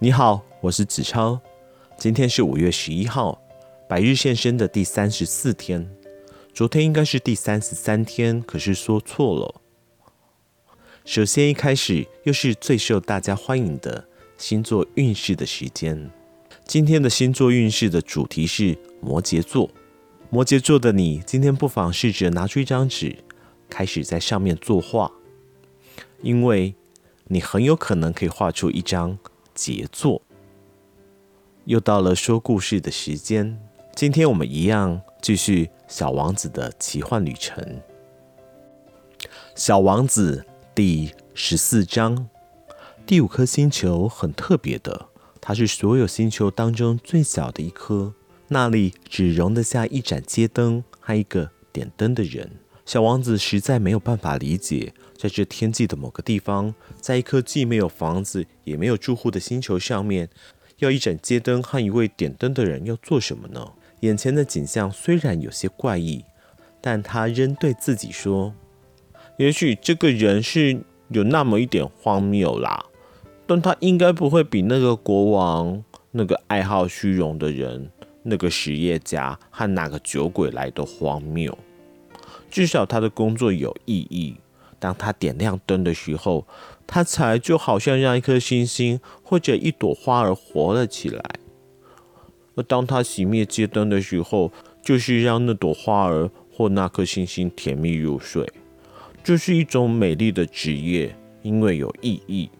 你好，我是子超。今天是五月十一号，百日现身的第三十四天。昨天应该是第三十三天，可是说错了。首先一开始又是最受大家欢迎的星座运势的时间。今天的星座运势的主题是摩羯座。摩羯座的你，今天不妨试着拿出一张纸，开始在上面作画，因为你很有可能可以画出一张杰作。又到了说故事的时间，今天我们一样继续小王子的奇幻旅程。小王子第十四章，第五颗星球很特别的，它是所有星球当中最小的一颗，那里只容得下一盏街灯和一个点灯的人。小王子实在没有办法理解，在这天际的某个地方，在一颗既没有房子也没有住户的星球上面，要一盏街灯和一位点灯的人要做什么呢？眼前的景象虽然有些怪异，但他仍对自己说：“也许这个人是有那么一点荒谬啦，但他应该不会比那个国王、那个爱好虚荣的人、那个实业家和那个酒鬼来的荒谬。至少他的工作有意义。当他点亮灯的时候，他才就好像让一颗星星或者一朵花儿活了起来。”而当他熄灭街灯的时候，就是让那朵花儿或那颗星星甜蜜入睡。这是一种美丽的职业，因为有意义，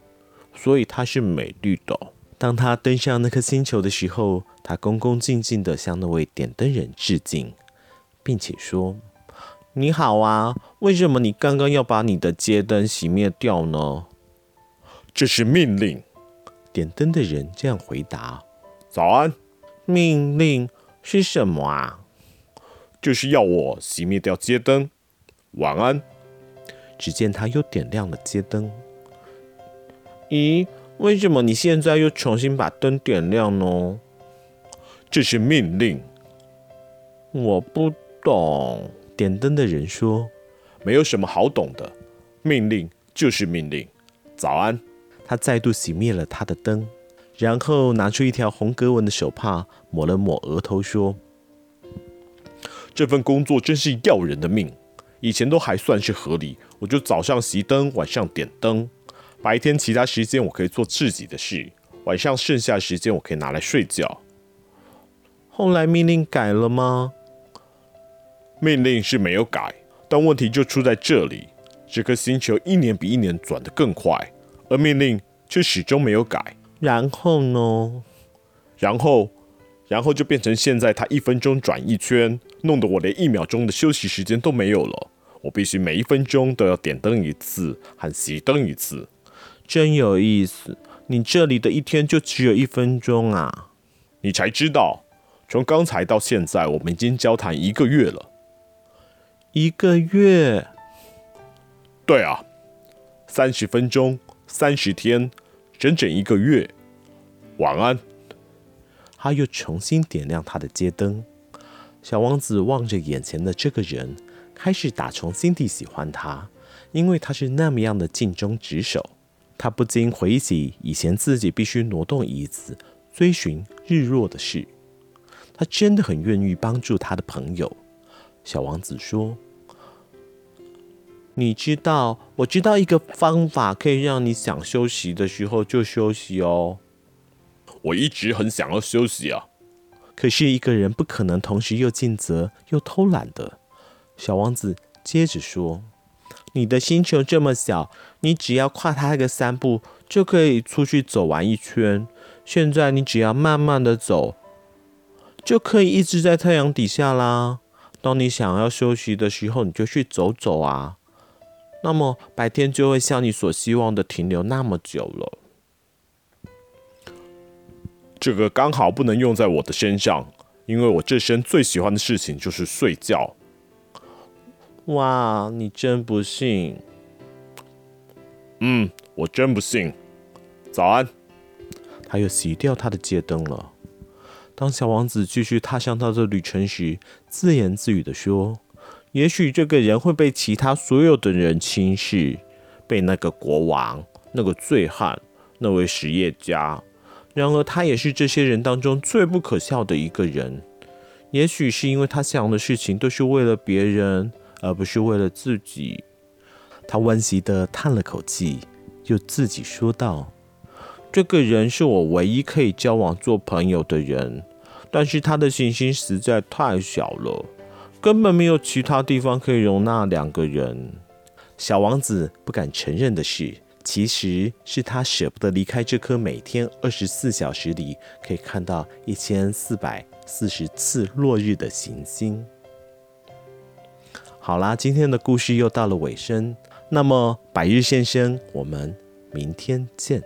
所以它是美丽的。当他登上那颗星球的时候，他恭恭敬敬地向那位点灯人致敬，并且说：“你好啊，为什么你刚刚要把你的街灯熄灭掉呢？”这是命令。点灯的人这样回答：“早安。”命令是什么啊？就是要我熄灭掉街灯。晚安。只见他又点亮了街灯。咦，为什么你现在又重新把灯点亮呢？这是命令。我不懂。点灯的人说：“没有什么好懂的，命令就是命令。早安。”他再度熄灭了他的灯。然后拿出一条红格纹的手帕，抹了抹额头，说：“这份工作真是要人的命。以前都还算是合理，我就早上熄灯，晚上点灯。白天其他时间我可以做自己的事，晚上剩下时间我可以拿来睡觉。后来命令改了吗？命令是没有改，但问题就出在这里：这颗星球一年比一年转得更快，而命令却始终没有改。”然后呢？然后，然后就变成现在，它一分钟转一圈，弄得我连一秒钟的休息时间都没有了。我必须每一分钟都要点灯一次和熄灯一次。真有意思，你这里的一天就只有一分钟啊？你才知道，从刚才到现在，我们已经交谈一个月了。一个月？对啊，三十分钟，三十天。整整一个月，晚安。他又重新点亮他的街灯。小王子望着眼前的这个人，开始打从心底喜欢他，因为他是那么样的尽忠职守。他不禁回忆起以前自己必须挪动椅子追寻日落的事。他真的很愿意帮助他的朋友。小王子说。你知道，我知道一个方法可以让你想休息的时候就休息哦。我一直很想要休息啊，可是一个人不可能同时又尽责又偷懒的。小王子接着说：“你的星球这么小，你只要跨它个三步就可以出去走完一圈。现在你只要慢慢的走，就可以一直在太阳底下啦。当你想要休息的时候，你就去走走啊。”那么白天就会像你所希望的停留那么久了。这个刚好不能用在我的身上，因为我这生最喜欢的事情就是睡觉。哇，你真不信。嗯，我真不信。早安。他又熄掉他的街灯了。当小王子继续踏上他的旅程时，自言自语地说。也许这个人会被其他所有的人轻视，被那个国王、那个醉汉、那位实业家，然而，他也是这些人当中最不可笑的一个人。也许是因为他想的事情都是为了别人，而不是为了自己。他惋惜地叹了口气，又自己说道：“这个人是我唯一可以交往做朋友的人，但是他的行星实在太小了，根本没有其他地方可以容纳两个人。”小王子不敢承认的是，其实是他舍不得离开这颗每天二十四小时里可以看到一千四百四十次落日的行星。好啦，今天的故事又到了尾声，那么百日先生，我们明天见。